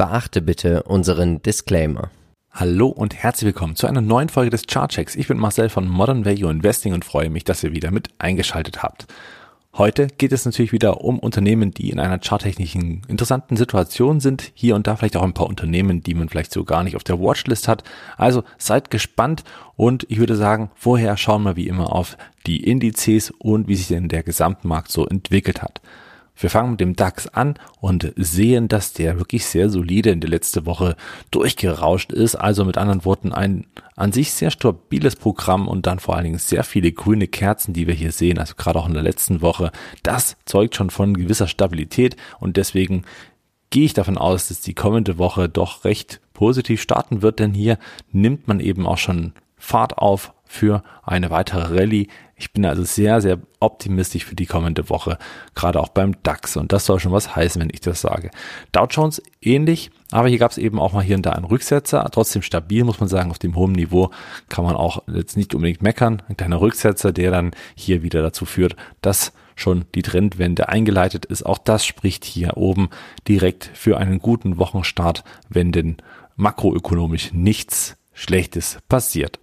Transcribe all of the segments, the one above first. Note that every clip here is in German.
Beachte bitte unseren Disclaimer. Hallo und herzlich willkommen zu einer neuen Folge des Chartchecks. Ich bin Marcel von Modern Value Investing und freue mich, dass ihr wieder mit eingeschaltet habt. Heute geht es natürlich wieder um Unternehmen, die in einer charttechnischen interessanten Situation sind. Hier und da vielleicht auch ein paar Unternehmen, die man vielleicht so gar nicht auf der Watchlist hat. Also seid gespannt und ich würde sagen, vorher schauen wir wie immer auf die Indizes und wie sich denn der Gesamtmarkt so entwickelt hat. Wir fangen mit dem DAX an und sehen, dass der wirklich sehr solide in der letzte Woche durchgerauscht ist. Also mit anderen Worten ein an sich sehr stabiles Programm und dann vor allen Dingen sehr viele grüne Kerzen, die wir hier sehen. Also gerade auch in der letzten Woche. Das zeugt schon von gewisser Stabilität und deswegen gehe ich davon aus, dass die kommende Woche doch recht positiv starten wird, denn hier nimmt man eben auch schon Fahrt auf für eine weitere Rallye. Ich bin also sehr, sehr optimistisch für die kommende Woche, gerade auch beim DAX. Und das soll schon was heißen, wenn ich das sage. Dow Jones ähnlich, aber hier gab es eben auch mal hier und da einen Rücksetzer. Trotzdem stabil, muss man sagen, auf dem hohen Niveau kann man auch jetzt nicht unbedingt meckern. Ein kleiner Rücksetzer, der dann hier wieder dazu führt, dass schon die Trendwende eingeleitet ist. Auch das spricht hier oben direkt für einen guten Wochenstart, wenn denn makroökonomisch nichts Schlechtes passiert.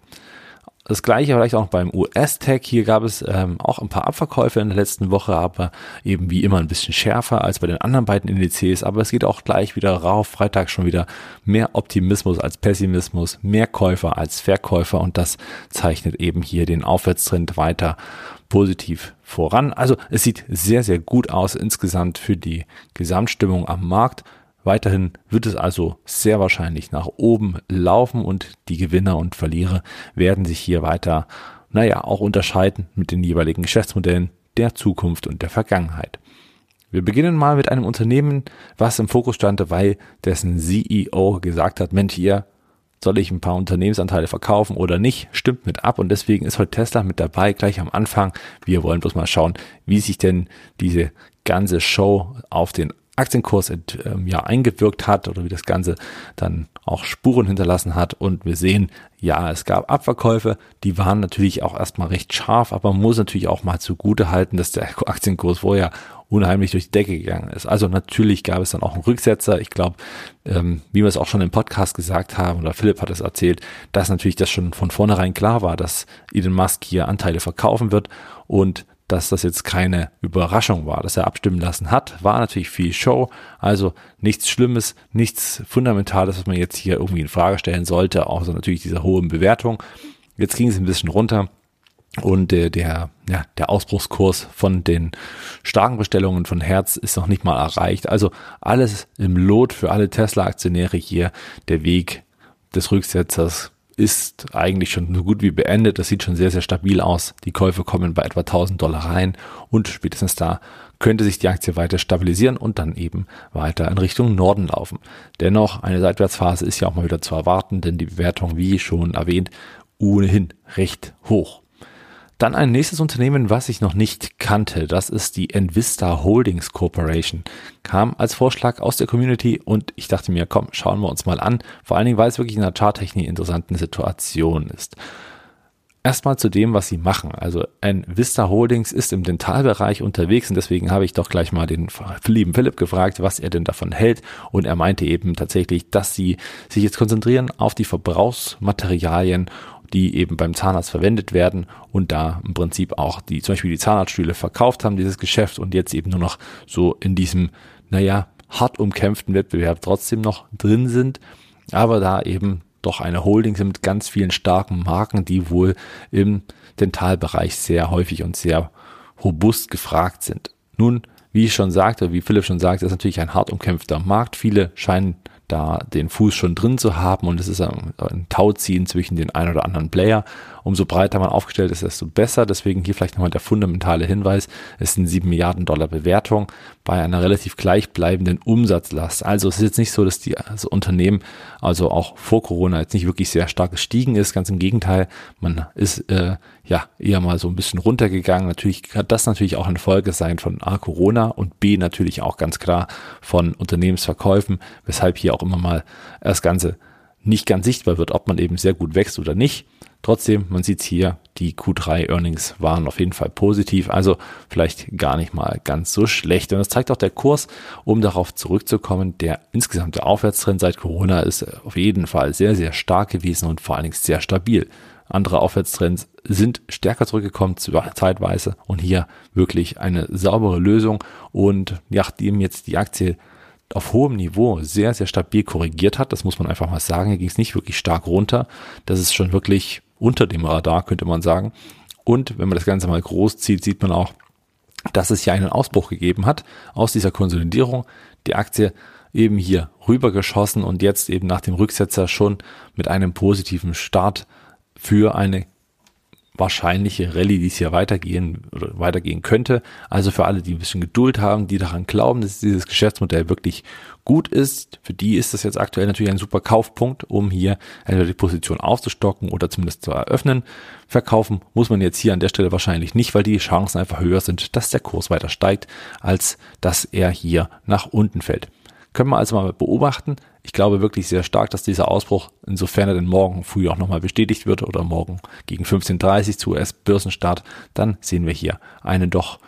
Das gleiche vielleicht auch beim US-Tech. Hier gab es ähm, auch ein paar Abverkäufe in der letzten Woche, aber eben wie immer ein bisschen schärfer als bei den anderen beiden Indizes. Aber es geht auch gleich wieder rauf. Freitag schon wieder mehr Optimismus als Pessimismus, mehr Käufer als Verkäufer und das zeichnet eben hier den Aufwärtstrend weiter positiv voran. Also es sieht sehr, sehr gut aus insgesamt für die Gesamtstimmung am Markt. Weiterhin wird es also sehr wahrscheinlich nach oben laufen und die Gewinner und Verlierer werden sich hier weiter, naja, auch unterscheiden mit den jeweiligen Geschäftsmodellen der Zukunft und der Vergangenheit. Wir beginnen mal mit einem Unternehmen, was im Fokus stand, weil dessen CEO gesagt hat, Mensch, ihr soll ich ein paar Unternehmensanteile verkaufen oder nicht, stimmt mit ab und deswegen ist heute Tesla mit dabei, gleich am Anfang. Wir wollen bloß mal schauen, wie sich denn diese ganze Show auf den Aktienkurs ähm, ja eingewirkt hat oder wie das Ganze dann auch Spuren hinterlassen hat. Und wir sehen, ja, es gab Abverkäufe, die waren natürlich auch erstmal recht scharf, aber man muss natürlich auch mal zugute halten, dass der Aktienkurs vorher unheimlich durch die Decke gegangen ist. Also natürlich gab es dann auch einen Rücksetzer. Ich glaube, ähm, wie wir es auch schon im Podcast gesagt haben, oder Philipp hat es erzählt, dass natürlich das schon von vornherein klar war, dass Elon Musk hier Anteile verkaufen wird und dass das jetzt keine Überraschung war, dass er abstimmen lassen hat, war natürlich viel Show, also nichts Schlimmes, nichts Fundamentales, was man jetzt hier irgendwie in Frage stellen sollte, außer natürlich dieser hohen Bewertung. Jetzt ging es ein bisschen runter und äh, der, ja, der Ausbruchskurs von den starken Bestellungen von Herz ist noch nicht mal erreicht. Also alles im Lot für alle Tesla-Aktionäre hier. Der Weg des Rücksetzers ist eigentlich schon so gut wie beendet. Das sieht schon sehr, sehr stabil aus. Die Käufe kommen bei etwa 1000 Dollar rein und spätestens da könnte sich die Aktie weiter stabilisieren und dann eben weiter in Richtung Norden laufen. Dennoch, eine Seitwärtsphase ist ja auch mal wieder zu erwarten, denn die Bewertung, wie schon erwähnt, ohnehin recht hoch. Dann ein nächstes Unternehmen, was ich noch nicht kannte, das ist die Envista Holdings Corporation. Kam als Vorschlag aus der Community und ich dachte mir, komm, schauen wir uns mal an. Vor allen Dingen, weil es wirklich in einer Charttechnik interessanten Situation ist. Erstmal zu dem, was sie machen. Also Envista Holdings ist im Dentalbereich unterwegs und deswegen habe ich doch gleich mal den lieben Philipp gefragt, was er denn davon hält. Und er meinte eben tatsächlich, dass sie sich jetzt konzentrieren auf die Verbrauchsmaterialien die eben beim Zahnarzt verwendet werden und da im Prinzip auch die, zum Beispiel die Zahnarztstühle verkauft haben, dieses Geschäft und jetzt eben nur noch so in diesem, naja, hart umkämpften Wettbewerb trotzdem noch drin sind, aber da eben doch eine Holding sind mit ganz vielen starken Marken, die wohl im Dentalbereich sehr häufig und sehr robust gefragt sind. Nun, wie ich schon sagte, wie Philipp schon sagte, ist natürlich ein hart umkämpfter Markt. Viele scheinen da den Fuß schon drin zu haben und es ist ein, Tauziehen zwischen den ein oder anderen Player. Umso breiter man aufgestellt ist, desto besser. Deswegen hier vielleicht nochmal der fundamentale Hinweis. Es sind 7 Milliarden Dollar Bewertung bei einer relativ gleichbleibenden Umsatzlast. Also es ist jetzt nicht so, dass die also Unternehmen also auch vor Corona jetzt nicht wirklich sehr stark gestiegen ist. Ganz im Gegenteil, man ist äh, ja eher mal so ein bisschen runtergegangen. Natürlich hat das natürlich auch eine Folge sein von A Corona und B natürlich auch ganz klar von Unternehmensverkäufen, weshalb hier auch immer mal das Ganze nicht ganz sichtbar wird, ob man eben sehr gut wächst oder nicht. Trotzdem, man sieht hier, die Q3-Earnings waren auf jeden Fall positiv, also vielleicht gar nicht mal ganz so schlecht. Und das zeigt auch der Kurs, um darauf zurückzukommen. Der insgesamte Aufwärtstrend seit Corona ist auf jeden Fall sehr, sehr stark gewesen und vor allen Dingen sehr stabil. Andere Aufwärtstrends sind stärker zurückgekommen zeitweise und hier wirklich eine saubere Lösung. Und nachdem jetzt die Aktie auf hohem Niveau sehr, sehr stabil korrigiert hat, das muss man einfach mal sagen, hier ging es nicht wirklich stark runter. Das ist schon wirklich unter dem Radar, könnte man sagen. Und wenn man das Ganze mal groß zieht, sieht man auch, dass es hier einen Ausbruch gegeben hat aus dieser Konsolidierung. Die Aktie eben hier rübergeschossen und jetzt eben nach dem Rücksetzer schon mit einem positiven Start für eine wahrscheinliche Rallye, die es hier weitergehen oder weitergehen könnte. Also für alle, die ein bisschen Geduld haben, die daran glauben, dass dieses Geschäftsmodell wirklich gut ist, für die ist das jetzt aktuell natürlich ein super Kaufpunkt, um hier entweder die Position aufzustocken oder zumindest zu eröffnen. Verkaufen muss man jetzt hier an der Stelle wahrscheinlich nicht, weil die Chancen einfach höher sind, dass der Kurs weiter steigt, als dass er hier nach unten fällt. Können wir also mal beobachten. Ich glaube wirklich sehr stark, dass dieser Ausbruch, insofern er denn morgen früh auch nochmal bestätigt wird oder morgen gegen 15.30 Uhr zu US-Börsenstart, dann sehen wir hier eine doch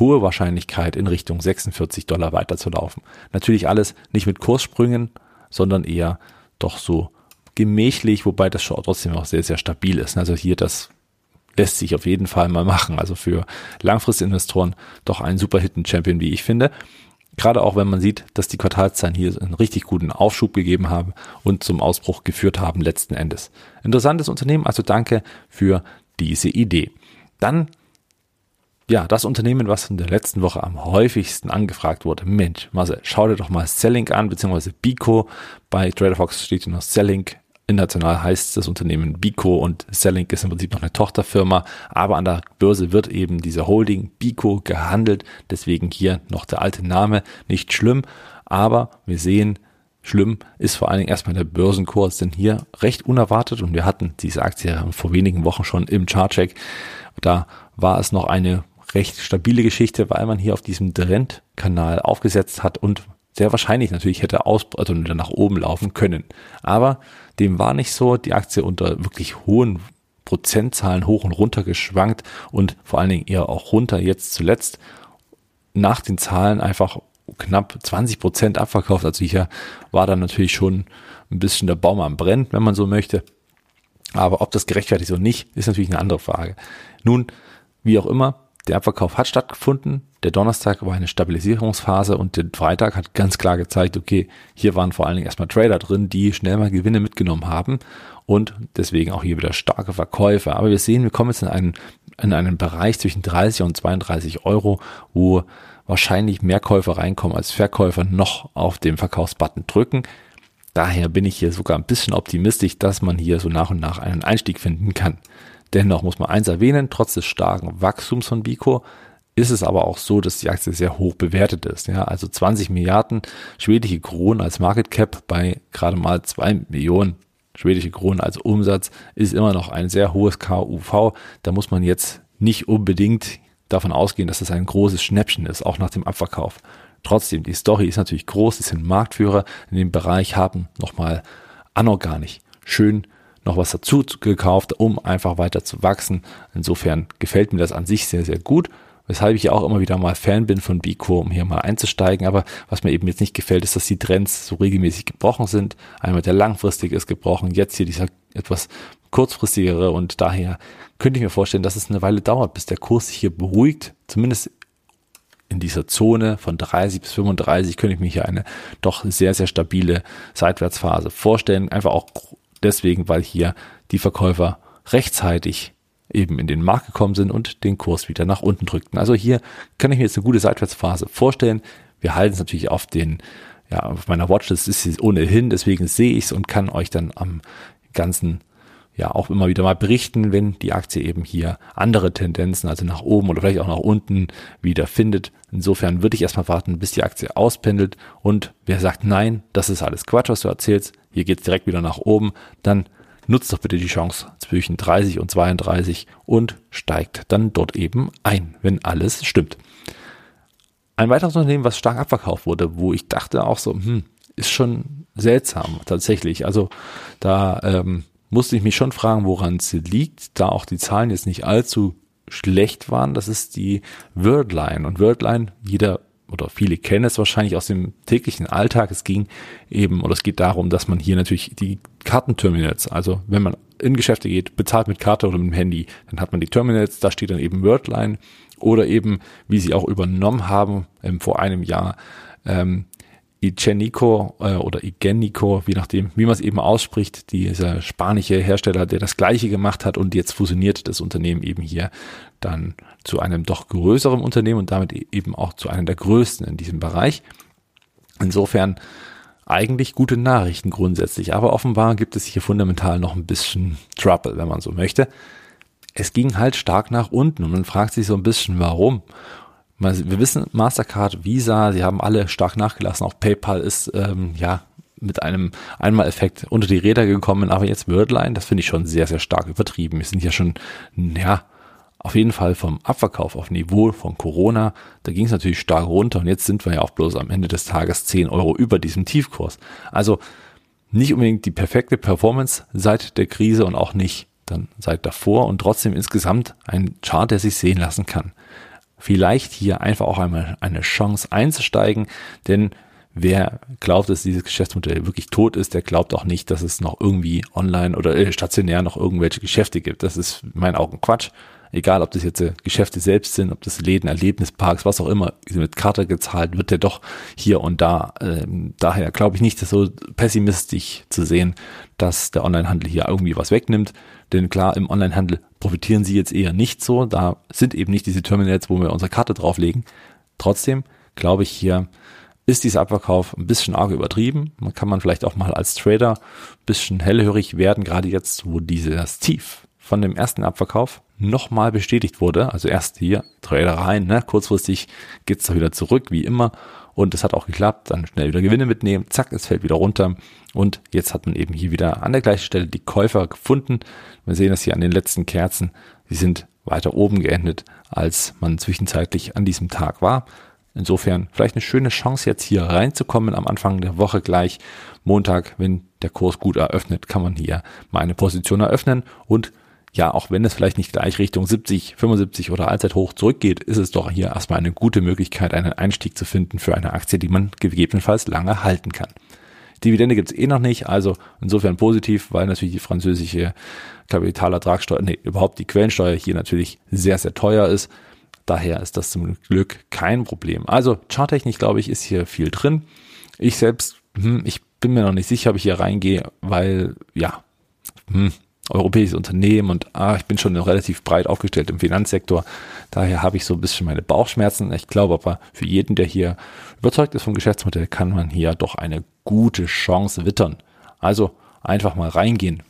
hohe Wahrscheinlichkeit in Richtung 46 Dollar weiterzulaufen. Natürlich alles nicht mit Kurssprüngen, sondern eher doch so gemächlich, wobei das schon trotzdem auch sehr, sehr stabil ist. Also hier das lässt sich auf jeden Fall mal machen. Also für Langfristinvestoren doch ein super Hidden Champion, wie ich finde. Gerade auch wenn man sieht, dass die Quartalszahlen hier einen richtig guten Aufschub gegeben haben und zum Ausbruch geführt haben letzten Endes. Interessantes Unternehmen, also danke für diese Idee. Dann ja, das Unternehmen, was in der letzten Woche am häufigsten angefragt wurde. Mensch, Marcel, schau dir doch mal Selling an, beziehungsweise Bico. Bei TraderFox steht hier noch Selling International heißt das Unternehmen Bico und Selling ist im Prinzip noch eine Tochterfirma, aber an der Börse wird eben diese Holding Bico gehandelt. Deswegen hier noch der alte Name. Nicht schlimm, aber wir sehen, schlimm ist vor allen Dingen erstmal der Börsenkurs, denn hier recht unerwartet und wir hatten diese Aktie vor wenigen Wochen schon im Chartcheck. Da war es noch eine recht stabile Geschichte, weil man hier auf diesem Trendkanal aufgesetzt hat und sehr wahrscheinlich natürlich hätte aus, also nach oben laufen können. Aber dem war nicht so. Die Aktie unter wirklich hohen Prozentzahlen hoch und runter geschwankt und vor allen Dingen eher auch runter. Jetzt zuletzt nach den Zahlen einfach knapp 20 Prozent abverkauft. Also hier war dann natürlich schon ein bisschen der Baum am Brennen, wenn man so möchte. Aber ob das gerechtfertigt ist oder nicht, ist natürlich eine andere Frage. Nun, wie auch immer, der Abverkauf hat stattgefunden. Der Donnerstag war eine Stabilisierungsphase und der Freitag hat ganz klar gezeigt, okay, hier waren vor allen Dingen erstmal Trader drin, die schnell mal Gewinne mitgenommen haben und deswegen auch hier wieder starke Verkäufe. Aber wir sehen, wir kommen jetzt in einen, in einen Bereich zwischen 30 und 32 Euro, wo wahrscheinlich mehr Käufer reinkommen als Verkäufer noch auf dem Verkaufsbutton drücken. Daher bin ich hier sogar ein bisschen optimistisch, dass man hier so nach und nach einen Einstieg finden kann. Dennoch muss man eins erwähnen, trotz des starken Wachstums von Bico ist es aber auch so, dass die Aktie sehr hoch bewertet ist. Ja, also 20 Milliarden schwedische Kronen als Market Cap bei gerade mal zwei Millionen schwedische Kronen als Umsatz ist immer noch ein sehr hohes KUV. Da muss man jetzt nicht unbedingt davon ausgehen, dass das ein großes Schnäppchen ist, auch nach dem Abverkauf. Trotzdem, die Story ist natürlich groß, sie sind Marktführer in dem Bereich, haben nochmal anorganisch schön noch was dazu gekauft, um einfach weiter zu wachsen. Insofern gefällt mir das an sich sehr, sehr gut. Weshalb ich auch immer wieder mal Fan bin von Bico, um hier mal einzusteigen. Aber was mir eben jetzt nicht gefällt, ist, dass die Trends so regelmäßig gebrochen sind. Einmal der langfristige ist gebrochen, jetzt hier dieser etwas kurzfristigere und daher könnte ich mir vorstellen, dass es eine Weile dauert, bis der Kurs sich hier beruhigt. Zumindest in dieser Zone von 30 bis 35 könnte ich mir hier eine doch sehr, sehr stabile Seitwärtsphase vorstellen. Einfach auch deswegen, weil hier die Verkäufer rechtzeitig eben in den Markt gekommen sind und den Kurs wieder nach unten drückten. Also hier kann ich mir jetzt eine gute Seitwärtsphase vorstellen. Wir halten es natürlich auf den, ja, auf meiner Watchlist ist es ohnehin, deswegen sehe ich es und kann euch dann am ganzen ja auch immer wieder mal berichten, wenn die Aktie eben hier andere Tendenzen, also nach oben oder vielleicht auch nach unten wieder findet. Insofern würde ich erstmal warten, bis die Aktie auspendelt und wer sagt, nein, das ist alles Quatsch, was du erzählst, hier geht's direkt wieder nach oben, dann nutzt doch bitte die Chance zwischen 30 und 32 und steigt dann dort eben ein, wenn alles stimmt. Ein weiteres Unternehmen, was stark abverkauft wurde, wo ich dachte auch so, hm, ist schon seltsam tatsächlich. Also da ähm, musste ich mich schon fragen, woran es liegt, da auch die Zahlen jetzt nicht allzu schlecht waren. Das ist die Wordline. Und Wordline, jeder oder viele kennen es wahrscheinlich aus dem täglichen Alltag. Es ging eben, oder es geht darum, dass man hier natürlich die Kartenterminals, also wenn man in Geschäfte geht, bezahlt mit Karte oder mit dem Handy, dann hat man die Terminals, da steht dann eben Wordline oder eben, wie sie auch übernommen haben ähm, vor einem Jahr, ähm, Igenico äh, oder Igenico, wie nachdem, wie man es eben ausspricht, dieser spanische Hersteller, der das gleiche gemacht hat und jetzt fusioniert das Unternehmen eben hier dann zu einem doch größeren Unternehmen und damit e-, eben auch zu einem der größten in diesem Bereich. Insofern eigentlich gute Nachrichten grundsätzlich, aber offenbar gibt es hier fundamental noch ein bisschen Trouble, wenn man so möchte. Es ging halt stark nach unten und man fragt sich so ein bisschen, warum. Wir wissen, Mastercard, Visa, sie haben alle stark nachgelassen. Auch PayPal ist ähm, ja mit einem Einmaleffekt unter die Räder gekommen, aber jetzt Wordline, das finde ich schon sehr, sehr stark übertrieben. Wir sind ja schon, ja, auf jeden Fall vom Abverkauf auf Niveau von Corona. Da ging es natürlich stark runter und jetzt sind wir ja auch bloß am Ende des Tages 10 Euro über diesem Tiefkurs. Also nicht unbedingt die perfekte Performance seit der Krise und auch nicht dann seit davor und trotzdem insgesamt ein Chart, der sich sehen lassen kann vielleicht hier einfach auch einmal eine Chance einzusteigen, denn wer glaubt, dass dieses Geschäftsmodell wirklich tot ist, der glaubt auch nicht, dass es noch irgendwie online oder äh, stationär noch irgendwelche Geschäfte gibt. Das ist in meinen Augen Quatsch. Egal, ob das jetzt äh, Geschäfte selbst sind, ob das Läden, Erlebnisparks, was auch immer, mit Karte gezahlt wird, der doch hier und da. Ähm, daher glaube ich nicht, dass so pessimistisch zu sehen, dass der Onlinehandel hier irgendwie was wegnimmt. Denn klar, im Onlinehandel profitieren sie jetzt eher nicht so. Da sind eben nicht diese Terminals, wo wir unsere Karte drauflegen. Trotzdem glaube ich hier, ist dieser Abverkauf ein bisschen arg übertrieben. Man kann man vielleicht auch mal als Trader ein bisschen hellhörig werden, gerade jetzt, wo dieses Tief von dem ersten Abverkauf nochmal bestätigt wurde. Also erst hier Trader rein, ne? kurzfristig geht's da wieder zurück, wie immer. Und es hat auch geklappt, dann schnell wieder Gewinne mitnehmen, zack, es fällt wieder runter. Und jetzt hat man eben hier wieder an der gleichen Stelle die Käufer gefunden. Wir sehen das hier an den letzten Kerzen. Sie sind weiter oben geendet, als man zwischenzeitlich an diesem Tag war. Insofern vielleicht eine schöne Chance jetzt hier reinzukommen am Anfang der Woche gleich. Montag, wenn der Kurs gut eröffnet, kann man hier meine Position eröffnen und ja, auch wenn es vielleicht nicht gleich Richtung 70, 75 oder Allzeithoch zurückgeht, ist es doch hier erstmal eine gute Möglichkeit, einen Einstieg zu finden für eine Aktie, die man gegebenenfalls lange halten kann. Dividende gibt's eh noch nicht, also insofern positiv, weil natürlich die französische Kapitalertragssteuer, nee, überhaupt die Quellensteuer hier natürlich sehr, sehr teuer ist. Daher ist das zum Glück kein Problem. Also charttechnisch, glaube ich, ist hier viel drin. Ich selbst, hm, ich bin mir noch nicht sicher, ob ich hier reingehe, weil, ja, hm, europäisches Unternehmen und ah, ich bin schon relativ breit aufgestellt im Finanzsektor. Daher habe ich so ein bisschen meine Bauchschmerzen. Ich glaube aber, für jeden, der hier überzeugt ist vom Geschäftsmodell, kann man hier doch eine gute Chance wittern. Also einfach mal reingehen.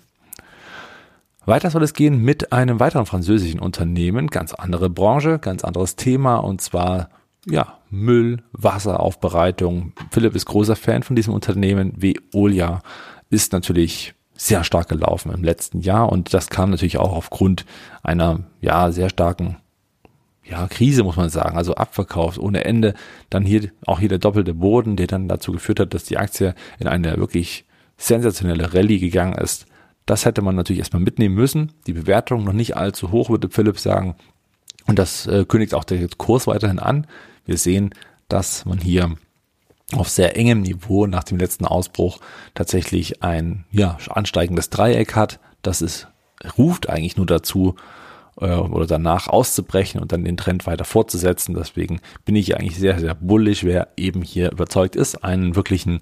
Weiter soll es gehen mit einem weiteren französischen Unternehmen, ganz andere Branche, ganz anderes Thema und zwar ja, Müll, Wasseraufbereitung. Philipp ist großer Fan von diesem Unternehmen. Veolia ist natürlich sehr stark gelaufen im letzten Jahr und das kam natürlich auch aufgrund einer ja sehr starken ja, Krise muss man sagen, also abverkauft ohne Ende. Dann hier auch hier der doppelte Boden, der dann dazu geführt hat, dass die Aktie in eine wirklich sensationelle Rallye gegangen ist. Das hätte man natürlich erstmal mitnehmen müssen. Die Bewertung noch nicht allzu hoch, würde Philipp sagen. Und das äh, kündigt auch der Kurs weiterhin an. Wir sehen, dass man hier auf sehr engem Niveau nach dem letzten Ausbruch tatsächlich ein ja, ansteigendes Dreieck hat. Das ist, ruft eigentlich nur dazu, äh, oder danach auszubrechen und dann den Trend weiter fortzusetzen. Deswegen bin ich eigentlich sehr, sehr bullisch, wer eben hier überzeugt ist, einen wirklichen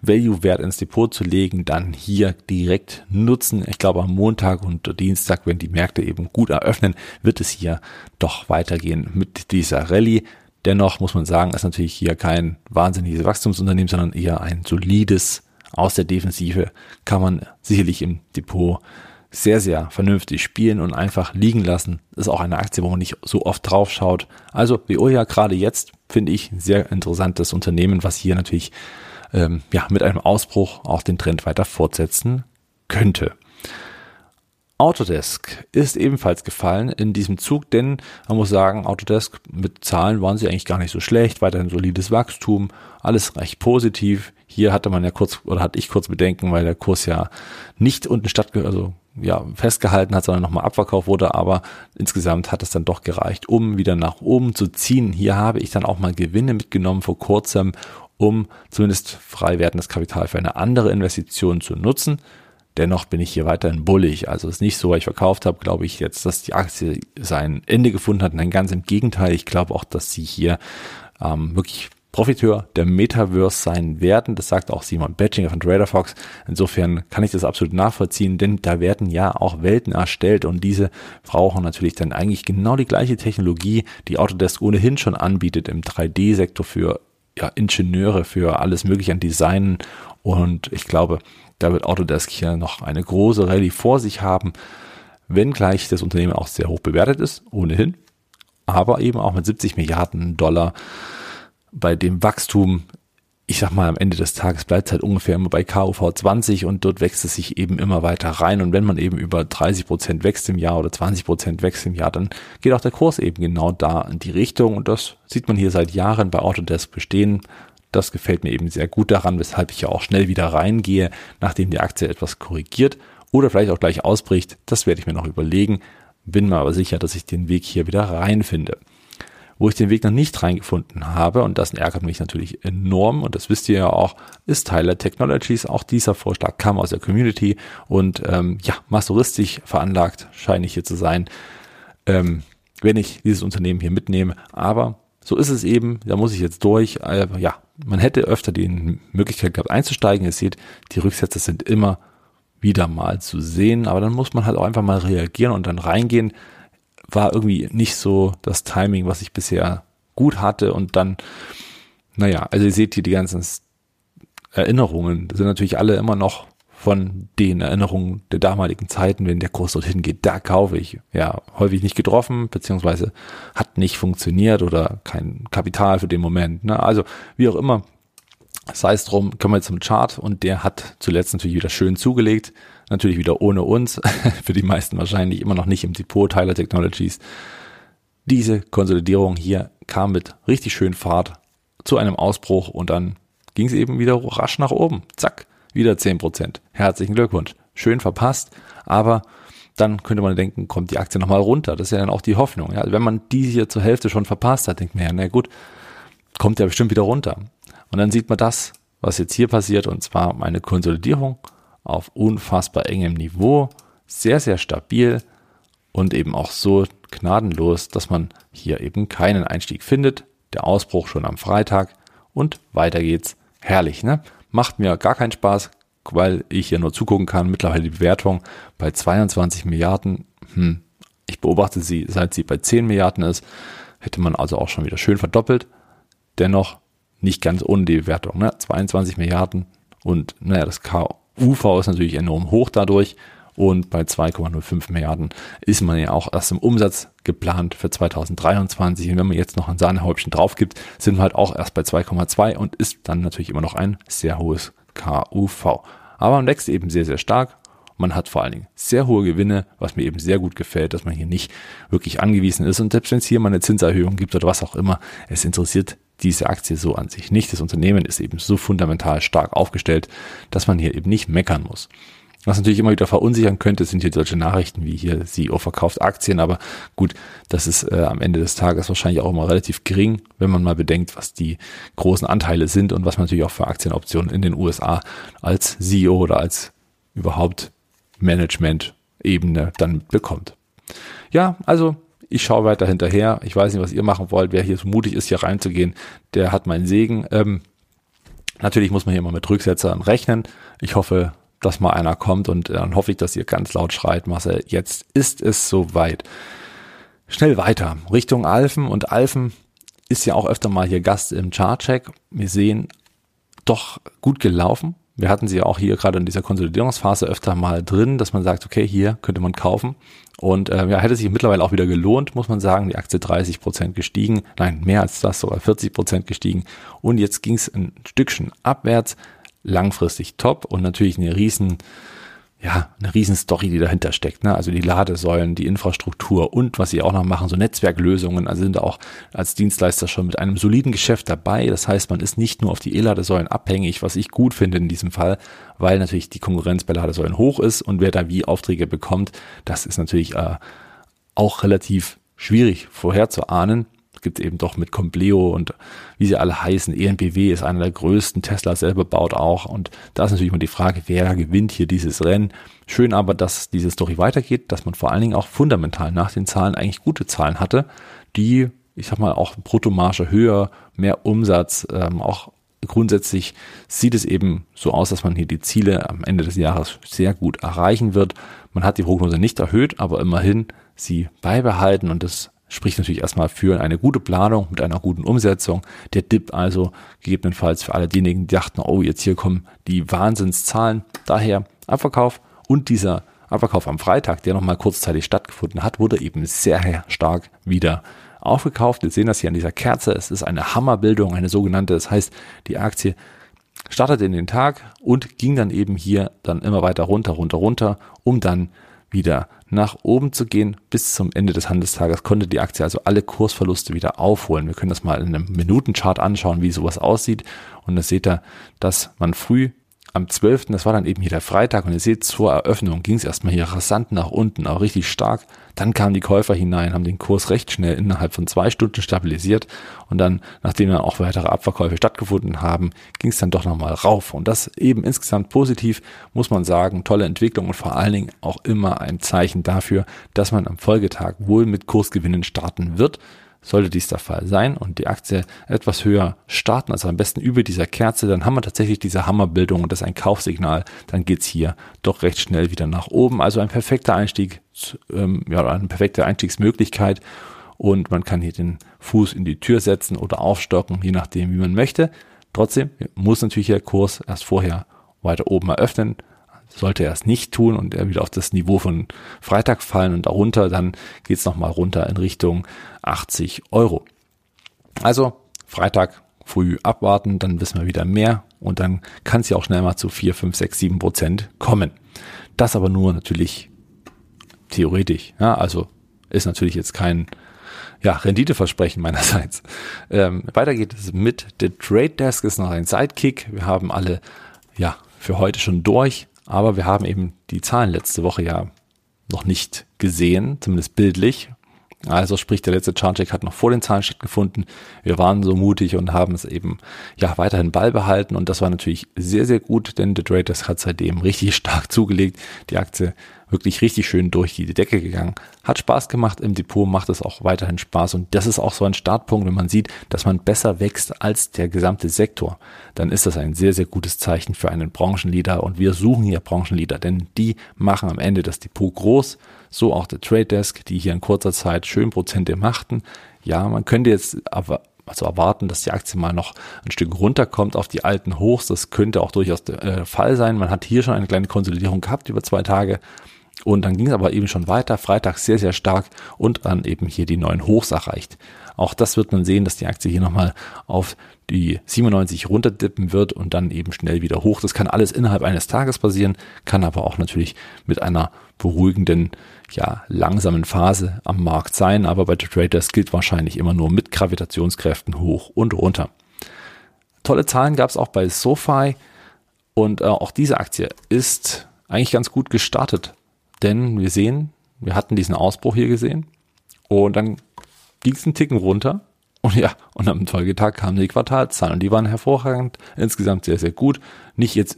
Value-Wert ins Depot zu legen, dann hier direkt nutzen. Ich glaube, am Montag und Dienstag, wenn die Märkte eben gut eröffnen, wird es hier doch weitergehen mit dieser Rallye. Dennoch muss man sagen, ist natürlich hier kein wahnsinniges Wachstumsunternehmen, sondern eher ein solides aus der Defensive kann man sicherlich im Depot sehr, sehr vernünftig spielen und einfach liegen lassen. Ist auch eine Aktie, wo man nicht so oft drauf schaut. Also Veolia gerade jetzt finde ich ein sehr interessantes Unternehmen, was hier natürlich ähm, ja mit einem Ausbruch auch den Trend weiter fortsetzen könnte. Autodesk ist ebenfalls gefallen in diesem Zug, denn man muss sagen, Autodesk mit Zahlen waren sie eigentlich gar nicht so schlecht, weiterhin solides Wachstum, alles recht positiv. Hier hatte man ja kurz oder hatte ich kurz Bedenken, weil der Kurs ja nicht unten statt also ja festgehalten hat, sondern nochmal abverkauft wurde, aber insgesamt hat es dann doch gereicht, um wieder nach oben zu ziehen. Hier habe ich dann auch mal Gewinne mitgenommen vor kurzem, um zumindest frei werdendes Kapital für eine andere Investition zu nutzen. Dennoch bin ich hier weiterhin bullig. Also es ist nicht so, weil ich verkauft habe, glaube ich jetzt, dass die Aktie sein Ende gefunden hat. Nein, ganz im Gegenteil. Ich glaube auch, dass sie hier ähm, wirklich Profiteur der Metaverse sein werden. Das sagt auch Simon Bettinger von TraderFox. Insofern kann ich das absolut nachvollziehen, denn da werden ja auch Welten erstellt und diese brauchen natürlich dann eigentlich genau die gleiche Technologie, die Autodesk ohnehin schon anbietet im 3D-Sektor für ja, Ingenieure, für alles mögliche an Designen. Und ich glaube, da wird Autodesk hier noch eine große Rallye vor sich haben, wenngleich das Unternehmen auch sehr hoch bewertet ist, ohnehin, aber eben auch mit 70 Milliarden Dollar bei dem Wachstum, ich sag mal, am Ende des Tages bleibt es halt ungefähr immer bei KUV 20 und dort wächst es sich eben immer weiter rein. Und wenn man eben über 30 Prozent wächst im Jahr oder 20 Prozent wächst im Jahr, dann geht auch der Kurs eben genau da in die Richtung. Und das sieht man hier seit Jahren bei Autodesk bestehen. Das gefällt mir eben sehr gut daran, weshalb ich ja auch schnell wieder reingehe, nachdem die Aktie etwas korrigiert oder vielleicht auch gleich ausbricht. Das werde ich mir noch überlegen. Bin mir aber sicher, dass ich den Weg hier wieder reinfinde. Wo ich den Weg noch nicht reingefunden habe, und das ärgert mich natürlich enorm, und das wisst ihr ja auch, ist Tyler Technologies. Auch dieser Vorschlag kam aus der Community und ähm, ja, massoristisch veranlagt scheine ich hier zu sein, ähm, wenn ich dieses Unternehmen hier mitnehme. Aber so ist es eben, da muss ich jetzt durch. Äh, ja, man hätte öfter die Möglichkeit gehabt einzusteigen. Ihr seht, die Rücksätze sind immer wieder mal zu sehen, aber dann muss man halt auch einfach mal reagieren und dann reingehen. War irgendwie nicht so das Timing, was ich bisher gut hatte und dann, naja, also ihr seht hier die ganzen Erinnerungen, sind natürlich alle immer noch von den Erinnerungen der damaligen Zeiten, wenn der Kurs dorthin geht, da kaufe ich. Ja, häufig nicht getroffen, beziehungsweise hat nicht funktioniert oder kein Kapital für den Moment. Ne? Also wie auch immer, sei es drum, kommen wir zum Chart und der hat zuletzt natürlich wieder schön zugelegt. Natürlich wieder ohne uns, für die meisten wahrscheinlich immer noch nicht im Depot Tyler Technologies. Diese Konsolidierung hier kam mit richtig schön Fahrt zu einem Ausbruch und dann ging es eben wieder rasch nach oben. Zack wieder 10%. Herzlichen Glückwunsch. Schön verpasst, aber dann könnte man denken, kommt die Aktie nochmal runter. Das ist ja dann auch die Hoffnung. Ja, wenn man die hier zur Hälfte schon verpasst hat, denkt man ja, na gut, kommt ja bestimmt wieder runter. Und dann sieht man das, was jetzt hier passiert, und zwar eine Konsolidierung auf unfassbar engem Niveau, sehr, sehr stabil und eben auch so gnadenlos, dass man hier eben keinen Einstieg findet. Der Ausbruch schon am Freitag und weiter geht's. Herrlich, ne? Macht mir gar keinen Spaß, weil ich hier nur zugucken kann. Mittlerweile die Bewertung bei 22 Milliarden. Hm, ich beobachte sie, seit sie bei 10 Milliarden ist, hätte man also auch schon wieder schön verdoppelt. Dennoch nicht ganz ohne die Bewertung. Ne? 22 Milliarden und naja, das KUV ist natürlich enorm hoch dadurch. Und bei 2,05 Milliarden ist man ja auch erst im Umsatz geplant für 2023. Und wenn man jetzt noch ein Sahnehäubchen drauf gibt, sind wir halt auch erst bei 2,2 und ist dann natürlich immer noch ein sehr hohes KUV. Aber man wächst eben sehr, sehr stark. Man hat vor allen Dingen sehr hohe Gewinne, was mir eben sehr gut gefällt, dass man hier nicht wirklich angewiesen ist. Und selbst wenn es hier mal eine Zinserhöhung gibt oder was auch immer, es interessiert diese Aktie so an sich nicht. Das Unternehmen ist eben so fundamental stark aufgestellt, dass man hier eben nicht meckern muss. Was natürlich immer wieder verunsichern könnte, sind hier solche Nachrichten wie hier CEO verkauft Aktien, aber gut, das ist äh, am Ende des Tages wahrscheinlich auch immer relativ gering, wenn man mal bedenkt, was die großen Anteile sind und was man natürlich auch für Aktienoptionen in den USA als CEO oder als überhaupt Management-Ebene dann bekommt. Ja, also ich schaue weiter hinterher. Ich weiß nicht, was ihr machen wollt. Wer hier so mutig ist, hier reinzugehen, der hat meinen Segen. Ähm, natürlich muss man hier mal mit Rücksetzern rechnen. Ich hoffe, dass mal einer kommt und dann hoffe ich, dass ihr ganz laut schreit, Marcel, jetzt ist es soweit. Schnell weiter, Richtung Alfen und Alfen ist ja auch öfter mal hier Gast im Chartcheck. Wir sehen doch gut gelaufen. Wir hatten sie ja auch hier gerade in dieser Konsolidierungsphase öfter mal drin, dass man sagt, okay, hier könnte man kaufen. Und äh, ja, hätte sich mittlerweile auch wieder gelohnt, muss man sagen. Die Aktie 30 Prozent gestiegen, nein, mehr als das, sogar 40 Prozent gestiegen. Und jetzt ging es ein Stückchen abwärts langfristig top und natürlich eine riesen ja, eine riesen Story, die dahinter steckt. Ne? Also die Ladesäulen, die Infrastruktur und was sie auch noch machen, so Netzwerklösungen, also sind auch als Dienstleister schon mit einem soliden Geschäft dabei. Das heißt, man ist nicht nur auf die E-Ladesäulen abhängig, was ich gut finde in diesem Fall, weil natürlich die Konkurrenz bei Ladesäulen hoch ist und wer da wie Aufträge bekommt, das ist natürlich äh, auch relativ schwierig vorherzuahnen gibt eben doch mit Compleo und wie sie alle heißen. ENBW ist einer der größten. Tesla selber baut auch. Und da ist natürlich immer die Frage, wer gewinnt hier dieses Rennen. Schön aber, dass diese Story weitergeht, dass man vor allen Dingen auch fundamental nach den Zahlen eigentlich gute Zahlen hatte, die, ich sag mal, auch Bruttomarge höher, mehr Umsatz, ähm, auch grundsätzlich sieht es eben so aus, dass man hier die Ziele am Ende des Jahres sehr gut erreichen wird. Man hat die Prognose nicht erhöht, aber immerhin sie beibehalten und das spricht natürlich erstmal für eine gute Planung mit einer guten Umsetzung. Der Dip also gegebenenfalls für alle diejenigen, die dachten, oh, jetzt hier kommen die Wahnsinnszahlen. Daher Abverkauf und dieser Abverkauf am Freitag, der nochmal kurzzeitig stattgefunden hat, wurde eben sehr stark wieder aufgekauft. Wir sehen das hier an dieser Kerze. Es ist eine Hammerbildung, eine sogenannte. Das heißt, die Aktie startete in den Tag und ging dann eben hier dann immer weiter runter, runter, runter, um dann wieder nach oben zu gehen. Bis zum Ende des Handelstages konnte die Aktie also alle Kursverluste wieder aufholen. Wir können das mal in einem Minutenchart anschauen, wie sowas aussieht. Und da seht ihr, dass man früh am 12., das war dann eben hier der Freitag und ihr seht, zur Eröffnung ging es erstmal hier rasant nach unten, auch richtig stark. Dann kamen die Käufer hinein, haben den Kurs recht schnell innerhalb von zwei Stunden stabilisiert und dann, nachdem dann auch weitere Abverkäufe stattgefunden haben, ging es dann doch nochmal rauf. Und das eben insgesamt positiv, muss man sagen, tolle Entwicklung und vor allen Dingen auch immer ein Zeichen dafür, dass man am Folgetag wohl mit Kursgewinnen starten wird. Sollte dies der Fall sein und die Aktie etwas höher starten, also am besten über dieser Kerze, dann haben wir tatsächlich diese Hammerbildung und das ist ein Kaufsignal, dann geht's hier doch recht schnell wieder nach oben. Also ein perfekter Einstieg, ähm, ja, eine perfekte Einstiegsmöglichkeit und man kann hier den Fuß in die Tür setzen oder aufstocken, je nachdem, wie man möchte. Trotzdem muss natürlich der Kurs erst vorher weiter oben eröffnen. Sollte er es nicht tun und er wieder auf das Niveau von Freitag fallen und darunter, dann geht es nochmal runter in Richtung 80 Euro. Also Freitag früh abwarten, dann wissen wir wieder mehr und dann kann es ja auch schnell mal zu 4, 5, 6, 7 Prozent kommen. Das aber nur natürlich theoretisch. Ja, also ist natürlich jetzt kein ja, Renditeversprechen meinerseits. Ähm, weiter geht es mit The Trade Desk ist noch ein Sidekick. Wir haben alle ja für heute schon durch. Aber wir haben eben die Zahlen letzte Woche ja noch nicht gesehen, zumindest bildlich. Also sprich, der letzte Chartcheck hat noch vor den Zahlen stattgefunden. Wir waren so mutig und haben es eben ja weiterhin Ball behalten und das war natürlich sehr, sehr gut, denn The Traders hat seitdem richtig stark zugelegt. Die Aktie wirklich richtig schön durch die Decke gegangen. Hat Spaß gemacht im Depot, macht es auch weiterhin Spaß und das ist auch so ein Startpunkt, wenn man sieht, dass man besser wächst als der gesamte Sektor, dann ist das ein sehr, sehr gutes Zeichen für einen Branchenleader und wir suchen hier Branchenleader, denn die machen am Ende das Depot groß, so auch der Trade Desk, die hier in kurzer Zeit schön Prozente machten. Ja, man könnte jetzt aber also erwarten, dass die Aktie mal noch ein Stück runterkommt auf die alten Hochs. Das könnte auch durchaus der äh, Fall sein. Man hat hier schon eine kleine Konsolidierung gehabt über zwei Tage. Und dann ging es aber eben schon weiter, Freitag sehr, sehr stark und dann eben hier die neuen Hochs erreicht. Auch das wird man sehen, dass die Aktie hier nochmal auf die 97 runterdippen wird und dann eben schnell wieder hoch. Das kann alles innerhalb eines Tages passieren, kann aber auch natürlich mit einer beruhigenden, ja, langsamen Phase am Markt sein. Aber bei The Traders gilt wahrscheinlich immer nur mit Gravitationskräften hoch und runter. Tolle Zahlen gab es auch bei SoFi und äh, auch diese Aktie ist eigentlich ganz gut gestartet denn wir sehen, wir hatten diesen Ausbruch hier gesehen und dann ging es einen Ticken runter. Und ja, und am Folgetag kamen die Quartalzahlen und die waren hervorragend, insgesamt sehr, sehr gut. Nicht jetzt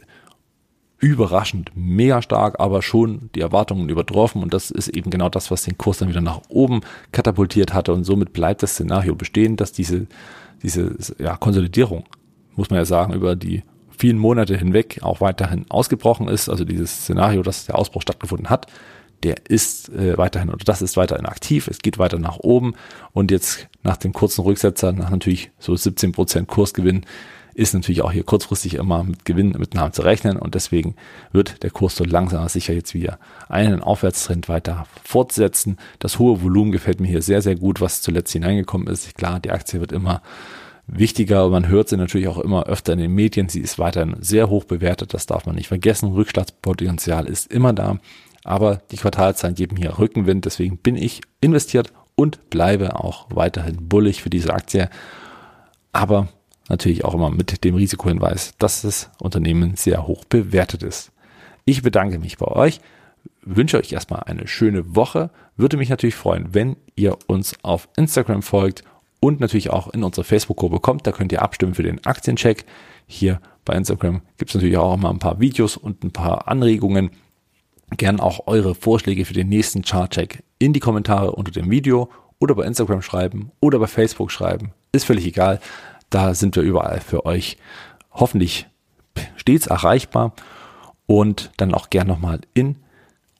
überraschend mega stark, aber schon die Erwartungen übertroffen. Und das ist eben genau das, was den Kurs dann wieder nach oben katapultiert hatte. Und somit bleibt das Szenario bestehen, dass diese, diese ja, Konsolidierung, muss man ja sagen, über die vielen Monate hinweg auch weiterhin ausgebrochen ist. Also dieses Szenario, dass der Ausbruch stattgefunden hat, der ist äh, weiterhin oder das ist weiterhin aktiv. Es geht weiter nach oben und jetzt nach dem kurzen Rücksetzer, nach natürlich so 17 Prozent Kursgewinn, ist natürlich auch hier kurzfristig immer mit Gewinn Gewinnmitnahmen zu rechnen und deswegen wird der Kurs so langsam sicher jetzt wieder einen Aufwärtstrend weiter fortsetzen. Das hohe Volumen gefällt mir hier sehr, sehr gut, was zuletzt hineingekommen ist. Klar, die Aktie wird immer wichtiger. Man hört sie natürlich auch immer öfter in den Medien. Sie ist weiterhin sehr hoch bewertet. Das darf man nicht vergessen. Rückschlagspotenzial ist immer da. Aber die Quartalzahlen geben hier Rückenwind. Deswegen bin ich investiert und bleibe auch weiterhin bullig für diese Aktie. Aber natürlich auch immer mit dem Risikohinweis, dass das Unternehmen sehr hoch bewertet ist. Ich bedanke mich bei euch, wünsche euch erstmal eine schöne Woche, würde mich natürlich freuen, wenn ihr uns auf Instagram folgt und natürlich auch in unsere Facebook-Gruppe kommt. Da könnt ihr abstimmen für den Aktiencheck. Hier bei Instagram gibt es natürlich auch mal ein paar Videos und ein paar Anregungen. Gern auch eure Vorschläge für den nächsten Chartcheck in die Kommentare unter dem Video oder bei Instagram schreiben oder bei Facebook schreiben. Ist völlig egal. Da sind wir überall für euch hoffentlich stets erreichbar und dann auch gern nochmal in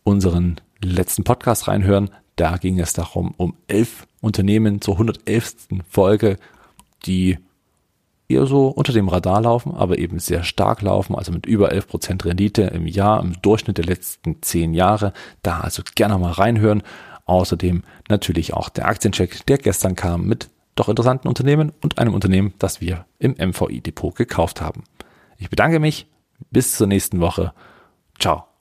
unseren letzten Podcast reinhören. Da ging es darum, um elf Unternehmen zur 111. Folge, die eher so unter dem Radar laufen, aber eben sehr stark laufen, also mit über 11 Prozent Rendite im Jahr, im Durchschnitt der letzten zehn Jahre. Da also gerne mal reinhören. Außerdem natürlich auch der Aktiencheck, der gestern kam mit doch interessanten Unternehmen und einem Unternehmen, das wir im MVI Depot gekauft haben. Ich bedanke mich. Bis zur nächsten Woche. Ciao.